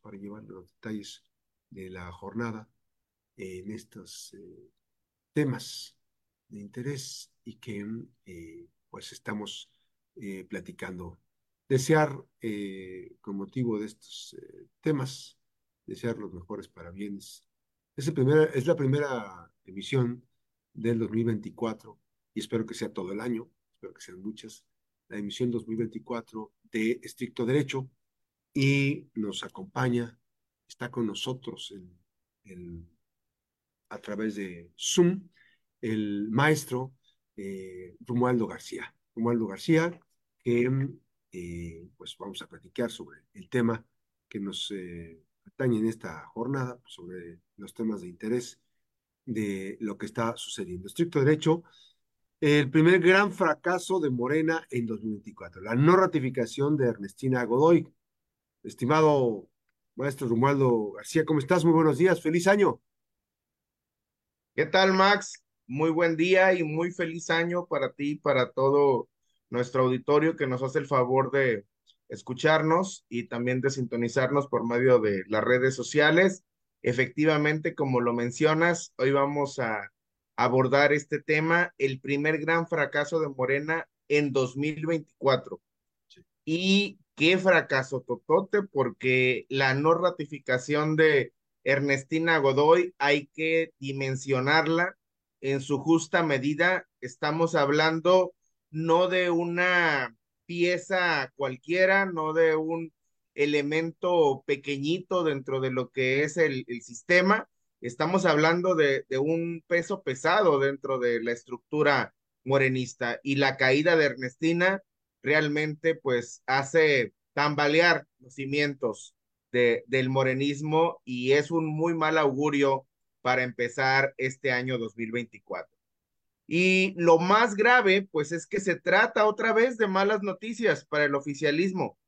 para llevar los detalles de la jornada en estos eh, temas de interés y que eh, pues estamos eh, platicando. Desear, con motivo de estos temas, desear los mejores parabienes. Es, es la primera emisión del 2024 y espero que sea todo el año, espero que sean muchas, la emisión 2024 de Estricto Derecho y nos acompaña, está con nosotros a través de Zoom el maestro eh, Romualdo García. Romualdo García, que eh, pues vamos a platicar sobre el tema que nos eh, atañe en esta jornada, sobre los temas de interés de lo que está sucediendo. Estricto derecho, el primer gran fracaso de Morena en 2024, la no ratificación de Ernestina Godoy. Estimado maestro Romualdo García, ¿cómo estás? Muy buenos días, feliz año. ¿Qué tal, Max? Muy buen día y muy feliz año para ti y para todo nuestro auditorio que nos hace el favor de escucharnos y también de sintonizarnos por medio de las redes sociales. Efectivamente, como lo mencionas, hoy vamos a abordar este tema, el primer gran fracaso de Morena en 2024. Y qué fracaso totote, porque la no ratificación de Ernestina Godoy hay que dimensionarla en su justa medida. Estamos hablando no de una pieza cualquiera, no de un elemento pequeñito dentro de lo que es el, sistema. Estamos hablando de, de, un peso pesado dentro de la estructura morenista y la caída de Ernestina realmente pues hace tambalear los cimientos de, del morenismo y es un muy mal augurio para empezar este año 2024. Y lo más grave, pues es que se trata otra vez de malas noticias para el oficialismo.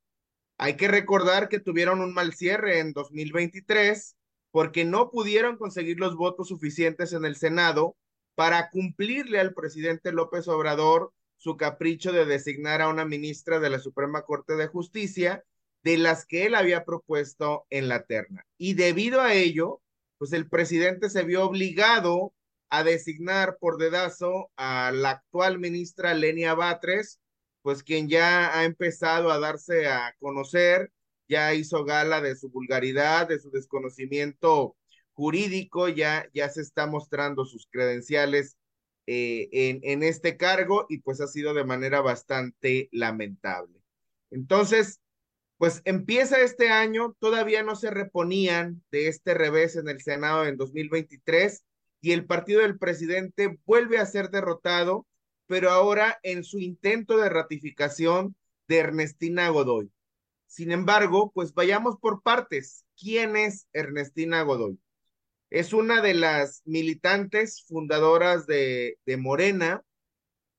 Hay que recordar que tuvieron un mal cierre en 2023 porque no pudieron conseguir los votos suficientes en el Senado para cumplirle al presidente López Obrador su capricho de designar a una ministra de la Suprema Corte de Justicia de las que él había propuesto en la terna. Y debido a ello, pues el presidente se vio obligado a designar por dedazo a la actual ministra Lenia Batres, pues quien ya ha empezado a darse a conocer, ya hizo gala de su vulgaridad, de su desconocimiento jurídico, ya, ya se está mostrando sus credenciales eh, en, en este cargo y pues ha sido de manera bastante lamentable. Entonces, pues empieza este año, todavía no se reponían de este revés en el Senado en 2023 y el partido del presidente vuelve a ser derrotado, pero ahora en su intento de ratificación de Ernestina Godoy. Sin embargo, pues vayamos por partes. ¿Quién es Ernestina Godoy? Es una de las militantes fundadoras de, de Morena.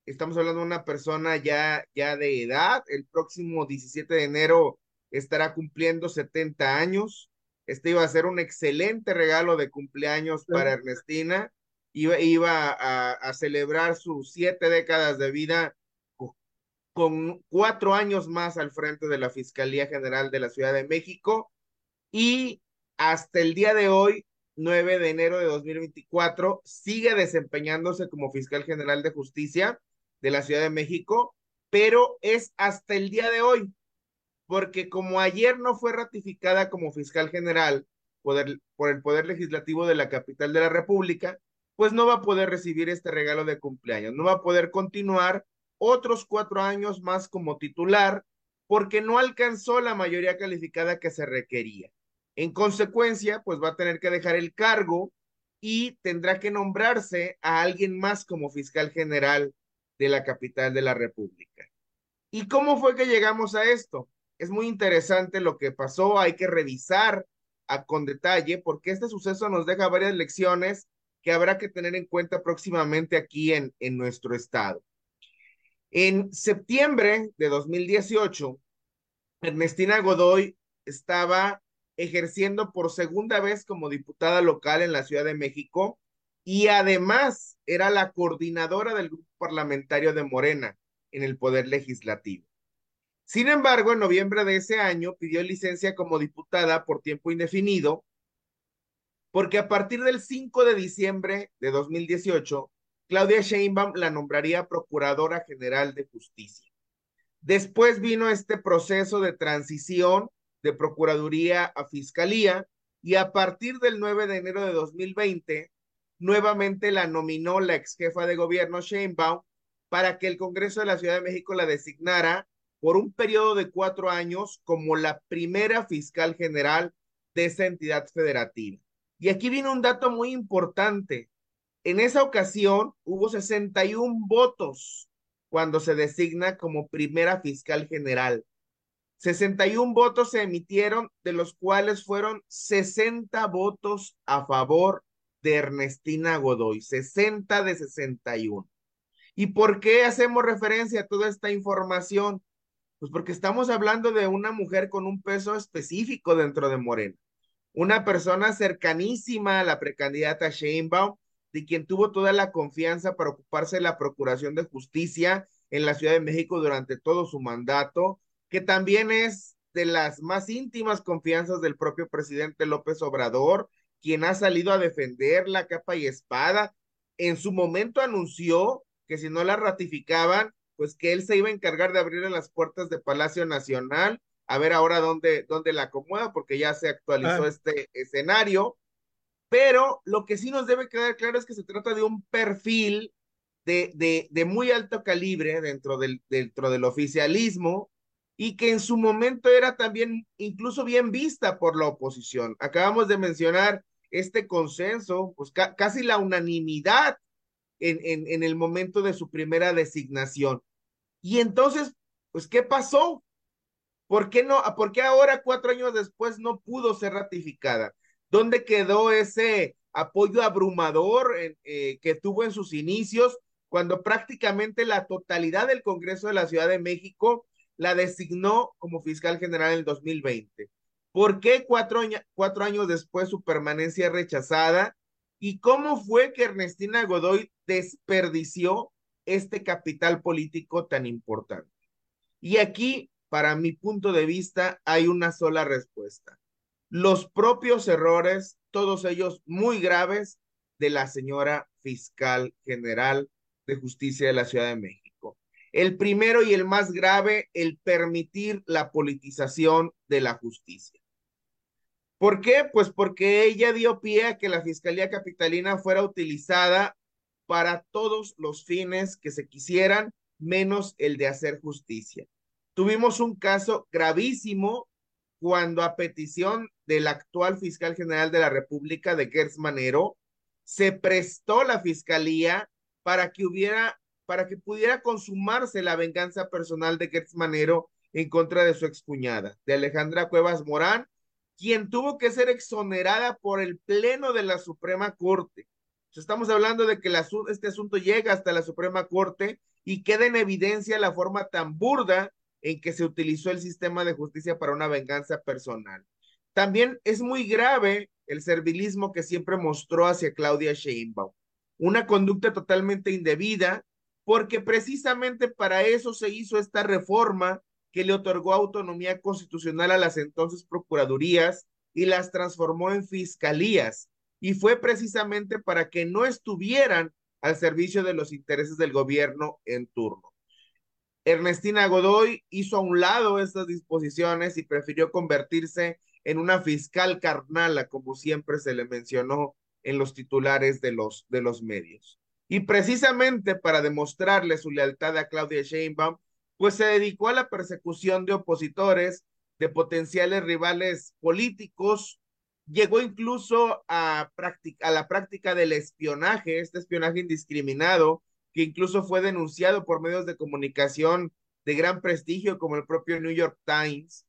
Estamos hablando de una persona ya, ya de edad. El próximo 17 de enero estará cumpliendo 70 años. Este iba a ser un excelente regalo de cumpleaños para Ernestina. Iba, iba a, a, celebrar sus siete décadas de vida con cuatro años más al frente de la Fiscalía General de la Ciudad de México. Y hasta el día de hoy 9 de enero de 2024, sigue desempeñándose como fiscal general de justicia de la Ciudad de México, pero es hasta el día de hoy, porque como ayer no fue ratificada como fiscal general por el, por el Poder Legislativo de la capital de la República, pues no va a poder recibir este regalo de cumpleaños, no va a poder continuar otros cuatro años más como titular, porque no alcanzó la mayoría calificada que se requería. En consecuencia, pues va a tener que dejar el cargo y tendrá que nombrarse a alguien más como fiscal general de la capital de la República. ¿Y cómo fue que llegamos a esto? Es muy interesante lo que pasó, hay que revisar a, con detalle porque este suceso nos deja varias lecciones que habrá que tener en cuenta próximamente aquí en, en nuestro estado. En septiembre de 2018, Ernestina Godoy estaba ejerciendo por segunda vez como diputada local en la Ciudad de México y además era la coordinadora del grupo parlamentario de Morena en el Poder Legislativo. Sin embargo, en noviembre de ese año pidió licencia como diputada por tiempo indefinido, porque a partir del 5 de diciembre de 2018, Claudia Sheinbaum la nombraría Procuradora General de Justicia. Después vino este proceso de transición de Procuraduría a Fiscalía y a partir del 9 de enero de 2020, nuevamente la nominó la ex jefa de gobierno Sheinbaum para que el Congreso de la Ciudad de México la designara por un periodo de cuatro años como la primera fiscal general de esa entidad federativa. Y aquí viene un dato muy importante. En esa ocasión hubo 61 votos cuando se designa como primera fiscal general. 61 votos se emitieron, de los cuales fueron 60 votos a favor de Ernestina Godoy, 60 de 61. ¿Y por qué hacemos referencia a toda esta información? Pues porque estamos hablando de una mujer con un peso específico dentro de Morena, una persona cercanísima a la precandidata Sheinbaum, de quien tuvo toda la confianza para ocuparse de la Procuración de Justicia en la Ciudad de México durante todo su mandato, que también es de las más íntimas confianzas del propio presidente López Obrador, quien ha salido a defender la capa y espada. En su momento anunció que si no la ratificaban, pues que él se iba a encargar de abrirle las puertas de Palacio Nacional, a ver ahora dónde, dónde la acomoda, porque ya se actualizó ah. este escenario. Pero lo que sí nos debe quedar claro es que se trata de un perfil de, de, de muy alto calibre dentro del, dentro del oficialismo y que en su momento era también incluso bien vista por la oposición. Acabamos de mencionar este consenso, pues casi la unanimidad en, en, el momento de su primera designación. Y entonces, pues, ¿qué pasó? ¿Por qué no? ¿Por qué ahora, cuatro años después, no pudo ser ratificada? ¿Dónde quedó ese apoyo abrumador eh, que tuvo en sus inicios cuando prácticamente la totalidad del Congreso de la Ciudad de México la designó como fiscal general en el 2020? ¿Por qué cuatro, años después su permanencia rechazada? ¿Y cómo fue que Ernestina Godoy desperdició este capital político tan importante? Y aquí, para mi punto de vista, hay una sola respuesta los propios errores, todos ellos muy graves, de la señora fiscal general de justicia de la Ciudad de México. El primero y el más grave, el permitir la politización de la justicia. ¿Por qué? Pues porque ella dio pie a que la Fiscalía Capitalina fuera utilizada para todos los fines que se quisieran, menos el de hacer justicia. Tuvimos un caso gravísimo cuando a petición del actual fiscal general de la República, de Gertz Manero, se prestó la fiscalía para que hubiera, para que pudiera consumarse la venganza personal de Gertz Manero en contra de su excuñada, de Alejandra Cuevas Morán, quien tuvo que ser exonerada por el Pleno de la Suprema Corte. Estamos hablando de que este asunto llega hasta la Suprema Corte y queda en evidencia la forma tan burda en que se utilizó el sistema de justicia para una venganza personal. También es muy grave el servilismo que siempre mostró hacia Claudia Sheinbaum, una conducta totalmente indebida, porque precisamente para eso se hizo esta reforma que le otorgó autonomía constitucional a las entonces procuradurías y las transformó en fiscalías. Y fue precisamente para que no estuvieran al servicio de los intereses del gobierno en turno. Ernestina Godoy hizo a un lado estas disposiciones y prefirió convertirse en una fiscal carnala, como siempre se le mencionó en los titulares de los, de los medios. Y precisamente para demostrarle su lealtad a Claudia Sheinbaum, pues se dedicó a la persecución de opositores, de potenciales rivales políticos, llegó incluso a, a la práctica del espionaje, este espionaje indiscriminado, que incluso fue denunciado por medios de comunicación de gran prestigio como el propio New York Times.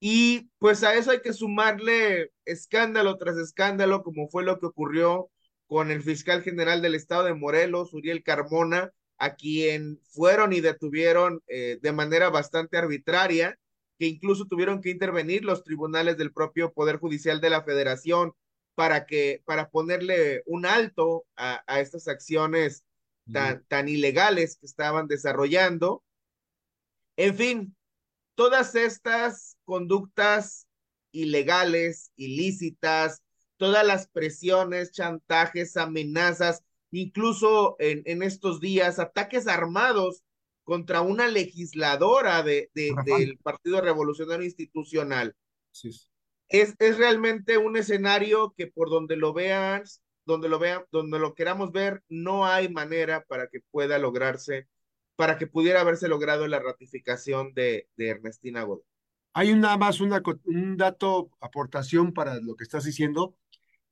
Y pues a eso hay que sumarle escándalo tras escándalo, como fue lo que ocurrió con el fiscal general del estado de Morelos, Uriel Carmona, a quien fueron y detuvieron eh, de manera bastante arbitraria, que incluso tuvieron que intervenir los tribunales del propio Poder Judicial de la Federación para que, para ponerle un alto a, a estas acciones tan, tan ilegales que estaban desarrollando. En fin, todas estas conductas ilegales, ilícitas, todas las presiones, chantajes, amenazas, incluso en, en estos días, ataques armados contra una legisladora de, de, del Partido Revolucionario Institucional. Sí. Es, es realmente un escenario que por donde lo vean, donde lo vean, donde lo queramos ver, no hay manera para que pueda lograrse, para que pudiera haberse logrado la ratificación de, de Ernestina Godoy. Hay nada más una, un dato, aportación para lo que estás diciendo,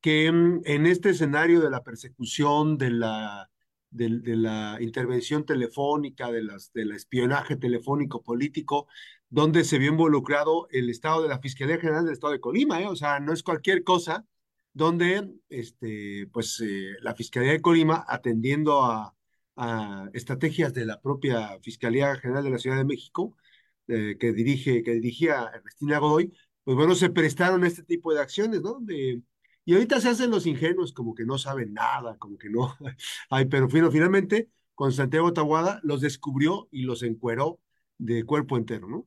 que en este escenario de la persecución, de la, intervención telefónica, de las, del espionaje telefónico político, donde se vio involucrado el Estado de la Fiscalía General del Estado de Colima, ¿eh? o sea, no es cualquier cosa, donde este, pues, eh, la Fiscalía de Colima, atendiendo a, estrategias de la propia Fiscalía General de la Ciudad de México, eh, que, dirige, que dirigía Ernestina Godoy, pues bueno, se prestaron este tipo de acciones, ¿no? Y ahorita se hacen los ingenuos, como que no saben nada, como que no. Ay, pero finalmente, con Santiago los descubrió y los encueró de cuerpo entero, ¿no?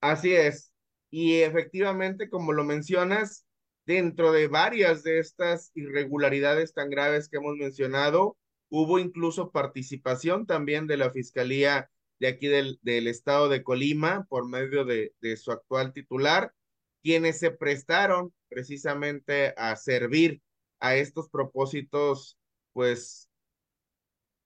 Así es. Y efectivamente, como lo mencionas, dentro de varias de estas irregularidades tan graves que hemos mencionado, hubo incluso participación también de la Fiscalía de aquí del, del estado de Colima por medio de, de su actual titular, quienes se prestaron precisamente a servir a estos propósitos, pues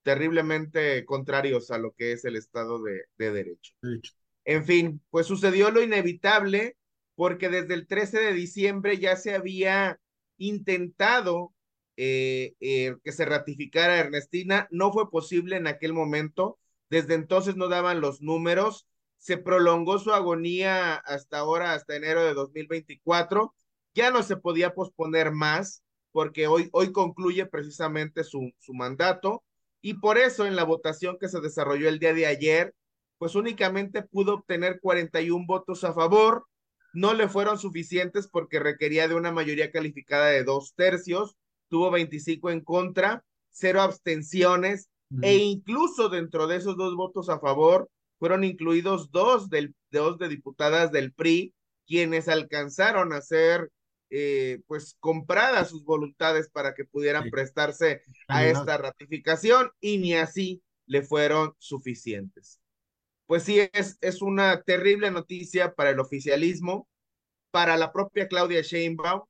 terriblemente contrarios a lo que es el Estado de, de derecho. derecho. En fin, pues sucedió lo inevitable porque desde el 13 de diciembre ya se había intentado eh, eh, que se ratificara Ernestina. No fue posible en aquel momento. Desde entonces no daban los números. Se prolongó su agonía hasta ahora, hasta enero de 2024. Ya no se podía posponer más porque hoy, hoy concluye precisamente su, su mandato. Y por eso en la votación que se desarrolló el día de ayer, pues únicamente pudo obtener 41 votos a favor, no le fueron suficientes porque requería de una mayoría calificada de dos tercios, tuvo 25 en contra, cero abstenciones mm. e incluso dentro de esos dos votos a favor fueron incluidos dos, del, dos de diputadas del PRI, quienes alcanzaron a ser eh, pues compradas sus voluntades para que pudieran sí. prestarse a esta ratificación y ni así le fueron suficientes pues sí, es, es una terrible noticia para el oficialismo, para la propia Claudia Sheinbaum.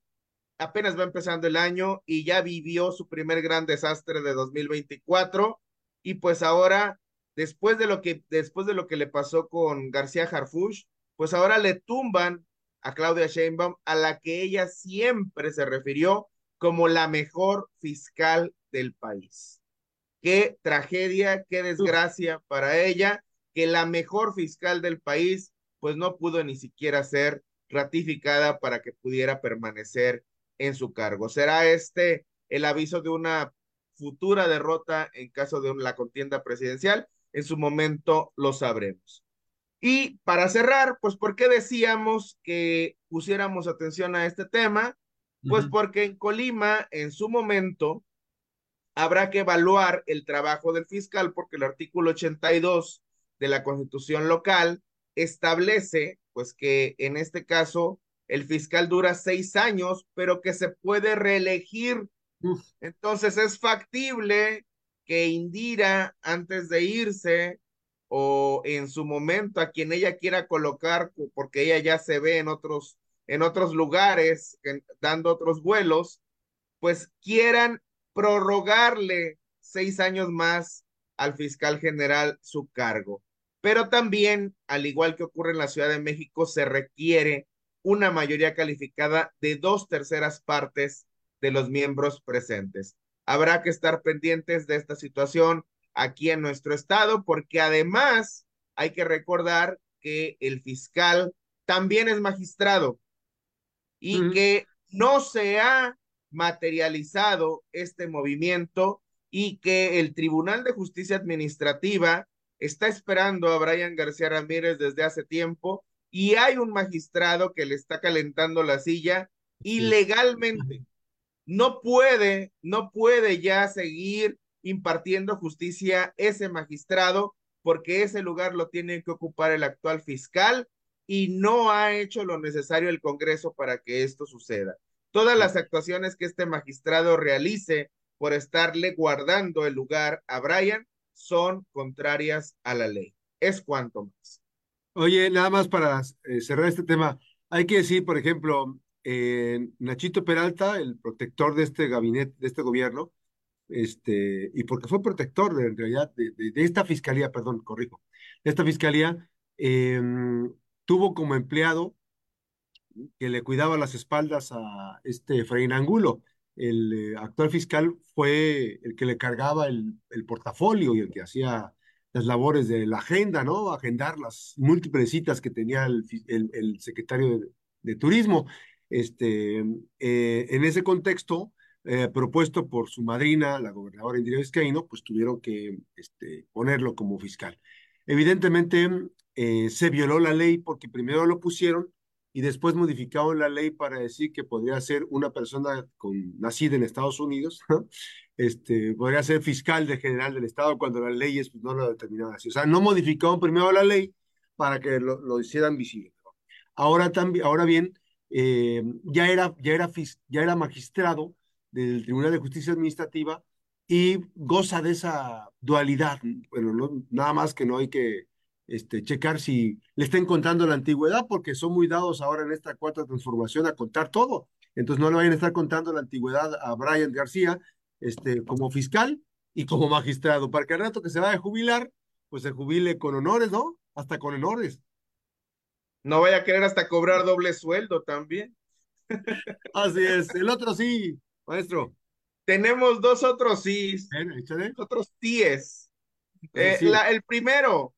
Apenas va empezando el año y ya vivió su primer gran desastre de 2024 y pues ahora después de lo que después de lo que le pasó con García Harfush, pues ahora le tumban a Claudia Sheinbaum a la que ella siempre se refirió como la mejor fiscal del país. Qué tragedia, qué desgracia para ella que la mejor fiscal del país pues no pudo ni siquiera ser ratificada para que pudiera permanecer en su cargo. ¿Será este el aviso de una futura derrota en caso de la contienda presidencial? En su momento lo sabremos. Y para cerrar, pues, ¿por qué decíamos que pusiéramos atención a este tema? Pues uh -huh. porque en Colima, en su momento, habrá que evaluar el trabajo del fiscal, porque el artículo 82 de la constitución local establece, pues que en este caso el fiscal dura seis años, pero que se puede reelegir. Uf. Entonces es factible que Indira, antes de irse, o en su momento a quien ella quiera colocar, porque ella ya se ve en otros, en otros lugares, dando otros vuelos, pues quieran prorrogarle seis años más al fiscal general su cargo pero también, al igual que ocurre en la Ciudad de México, se requiere una mayoría calificada de dos terceras partes de los miembros presentes. Habrá que estar pendientes de esta situación aquí en nuestro estado, porque además hay que recordar que el fiscal también es magistrado y que no se ha materializado este movimiento y que el Tribunal de Justicia Administrativa está esperando a Brian García Ramírez desde hace tiempo y hay un magistrado que le está calentando la silla ilegalmente. No puede, no puede ya seguir impartiendo justicia ese magistrado porque ese lugar lo tiene que ocupar el actual fiscal y no ha hecho lo necesario el Congreso para que esto suceda. Todas las actuaciones que este magistrado realice por estarle guardando el lugar a Brian son contrarias a la ley. Es cuanto más. Oye, nada más para eh, cerrar este tema, hay que decir, por ejemplo, eh, Nachito Peralta, el protector de este gabinete, de este gobierno, este, y porque fue protector de, en realidad de, esta fiscalía, perdón, corrijo, de esta fiscalía, eh, tuvo como empleado que le cuidaba las espaldas a este Efraín Angulo. El eh, actual fiscal fue el que le cargaba el, portafolio y el que hacía las labores de la agenda, ¿no? Agendar las múltiples citas que tenía el, secretario de, Turismo. Este, eh, en ese contexto, eh, propuesto por su madrina, la gobernadora Indira Vizcaíno, pues tuvieron que este, ponerlo como fiscal. Evidentemente, eh, se violó la ley porque primero lo pusieron y después modificaron la ley para decir que podría ser una persona con, nacida en Estados Unidos, ¿no? este, podría ser fiscal de general del Estado cuando las leyes pues, no lo determinaban así. O sea, no modificaron primero la ley para que lo, lo hicieran visible. Ahora, también, ahora bien, eh, ya, era, ya, era, ya era magistrado del Tribunal de Justicia Administrativa y goza de esa dualidad. Bueno, no, nada más que no hay que este, checar si le está encontrando la antigüedad, porque son muy dados ahora en esta cuarta transformación a contar todo. Entonces no le vayan a estar contando la antigüedad a Brian García este, como fiscal y como magistrado, para que al rato que se vaya a jubilar, pues se jubile con honores, ¿no? Hasta con honores. No vaya a querer hasta cobrar doble sueldo también. Así es. El otro sí, maestro. Tenemos dos otros sí. Otros tíes. Eh, sí. la, el primero,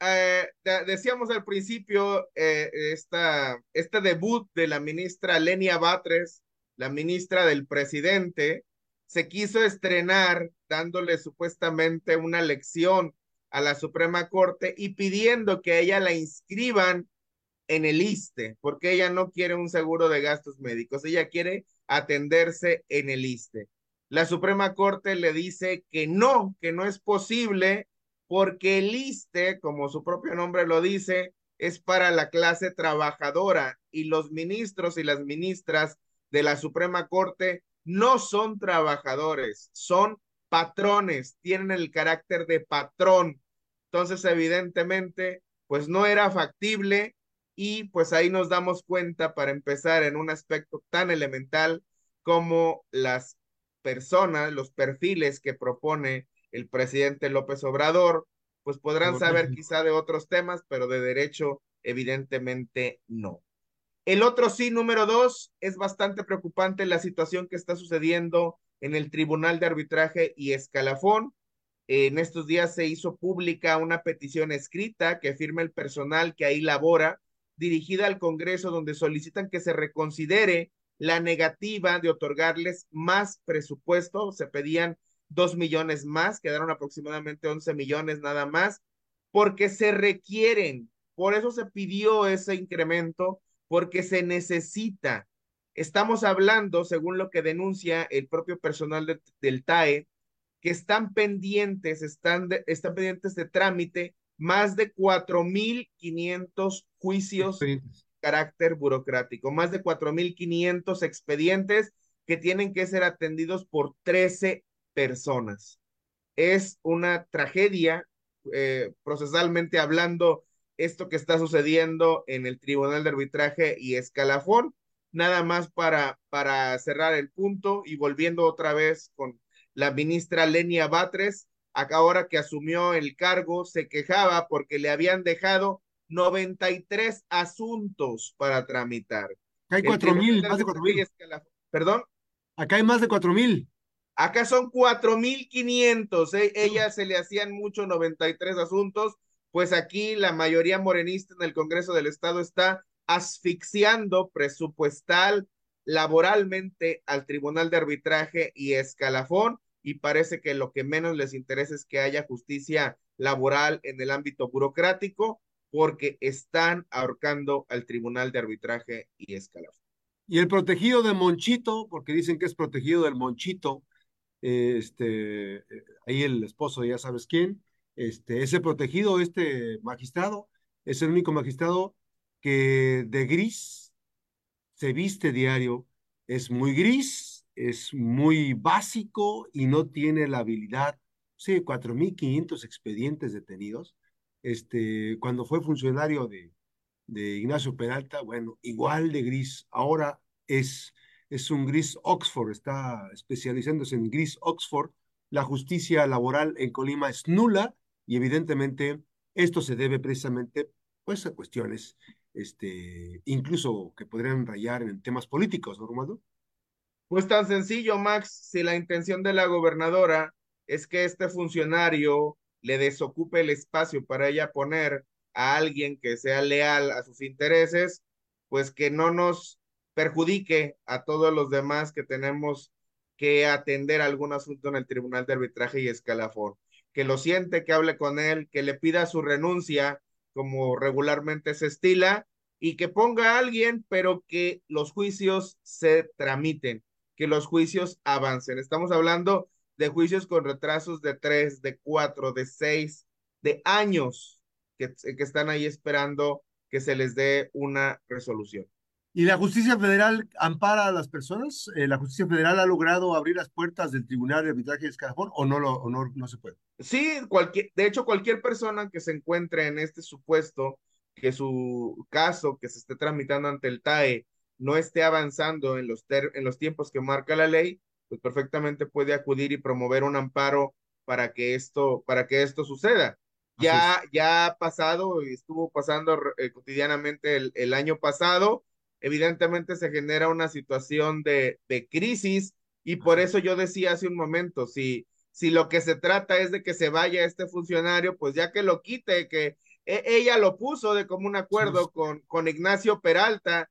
eh, decíamos al principio, eh, esta, este debut de la ministra Lenia Batres, la ministra del presidente, se quiso estrenar dándole supuestamente una lección a la Suprema Corte y pidiendo que ella la inscriban en el ISTE, porque ella no quiere un seguro de gastos médicos, ella quiere atenderse en el ISTE. La Suprema Corte le dice que no, que no es posible porque el ISTE, como su propio nombre lo dice, es para la clase trabajadora y los ministros y las ministras de la Suprema Corte no son trabajadores, son patrones, tienen el carácter de patrón. Entonces, evidentemente, pues no era factible y pues ahí nos damos cuenta para empezar en un aspecto tan elemental como las personas, los perfiles que propone el presidente López Obrador, pues podrán saber quizá de otros temas, pero de derecho evidentemente no. El otro sí, número dos, es bastante preocupante la situación que está sucediendo en el Tribunal de Arbitraje y Escalafón. En estos días se hizo pública una petición escrita que firma el personal que ahí labora, dirigida al Congreso, donde solicitan que se reconsidere la negativa de otorgarles más presupuesto. Se pedían dos millones más, quedaron aproximadamente 11 millones nada más, porque se requieren, por eso se pidió ese incremento, porque se necesita. Estamos hablando, según lo que denuncia el propio personal de, del TAE, que están pendientes, están, de, están pendientes de trámite más de 4.500 juicios de carácter burocrático, más de 4.500 expedientes que tienen que ser atendidos por 13 personas. Es una tragedia, eh, procesalmente hablando, esto que está sucediendo en el Tribunal de Arbitraje y Escalafón. Nada más para, para cerrar el punto y volviendo otra vez con la ministra Lenia Batres, ahora que asumió el cargo, se quejaba porque le habían dejado 93 asuntos para tramitar. Hay cuatro mil, más de cuatro mil. Perdón. Acá hay más de cuatro mil. Acá son 4.500. ¿eh? Ella se le hacían mucho 93 asuntos, pues aquí la mayoría morenista en el Congreso del Estado está asfixiando presupuestal, laboralmente al Tribunal de Arbitraje y Escalafón y parece que lo que menos les interesa es que haya justicia laboral en el ámbito burocrático porque están ahorcando al Tribunal de Arbitraje y Escalafón. Y el protegido de Monchito, porque dicen que es protegido del Monchito, este, ahí el esposo, ya sabes quién, Este, ese protegido, este magistrado, es el único magistrado que de gris se viste diario. Es muy gris, es muy básico y no tiene la habilidad. Sí, 4.500 expedientes detenidos. Este, cuando fue funcionario de, de Ignacio Peralta, bueno, igual de gris. Ahora es, es un gris Oxford, está especializándose en gris Oxford. La justicia laboral en Colima es nula y evidentemente esto se debe precisamente pues, a cuestiones este, incluso que podrían rayar en temas políticos, ¿no, Romualdo? Pues tan sencillo, Max, si la intención de la gobernadora es que este funcionario le desocupe el espacio para ella poner a alguien que sea leal a sus intereses, pues que no nos perjudique a todos los demás que tenemos que atender algún asunto en el Tribunal de Arbitraje y Escalafón. Que lo siente, que hable con él, que le pida su renuncia, como regularmente se estila, y que ponga a alguien, pero que los juicios se tramiten, que los juicios avancen. Estamos hablando de juicios con retrasos de tres, de cuatro, de seis, de años que, que están ahí esperando que se les dé una resolución. ¿Y la justicia federal ampara a las personas? Eh, ¿La justicia federal ha logrado abrir las puertas del Tribunal de Arbitraje de Escalafón o no, lo, o no, no se puede? Sí, cualquier, de hecho, cualquier persona que se encuentre en este supuesto, que su caso que se esté tramitando ante el TAE no esté avanzando en los, ter, en los tiempos que marca la ley, pues perfectamente puede acudir y promover un amparo para que esto, para que esto suceda. Ya, ya ha pasado y estuvo pasando eh, cotidianamente el, el año pasado evidentemente se genera una situación de, de crisis y por eso yo decía hace un momento, si, si lo que se trata es de que se vaya este funcionario, pues ya que lo quite, que e, ella lo puso de común acuerdo sí. con, con Ignacio Peralta,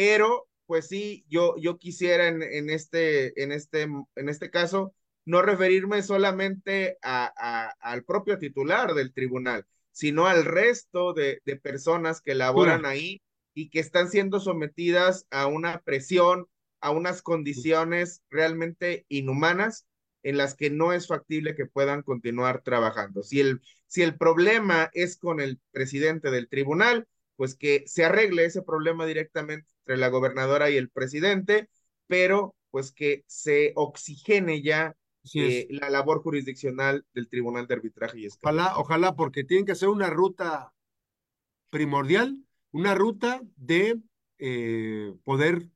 pero pues sí, yo, yo quisiera en, en, este, en, este, en este caso no referirme solamente a, a, al propio titular del tribunal, sino al resto de, de personas que laboran ahí y que están siendo sometidas a una presión, a unas condiciones realmente inhumanas en las que no es factible que puedan continuar trabajando. Si el, si el problema es con el presidente del tribunal, pues que se arregle ese problema directamente entre la gobernadora y el presidente, pero pues que se oxigene ya eh, la labor jurisdiccional del Tribunal de Arbitraje y Ojalá, ojalá, porque tienen que hacer una ruta primordial una ruta de eh, poder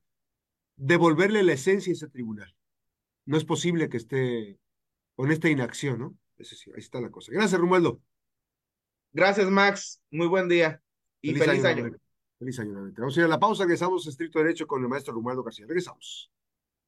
devolverle la esencia a ese tribunal. No es posible que esté con esta inacción, ¿no? Eso sí, ahí está la cosa. Gracias, Romualdo. Gracias, Max. Muy buen día y feliz, feliz año. año. Feliz año. Vamos a ir a la pausa, regresamos a estricto derecho con el maestro Romualdo García. Regresamos.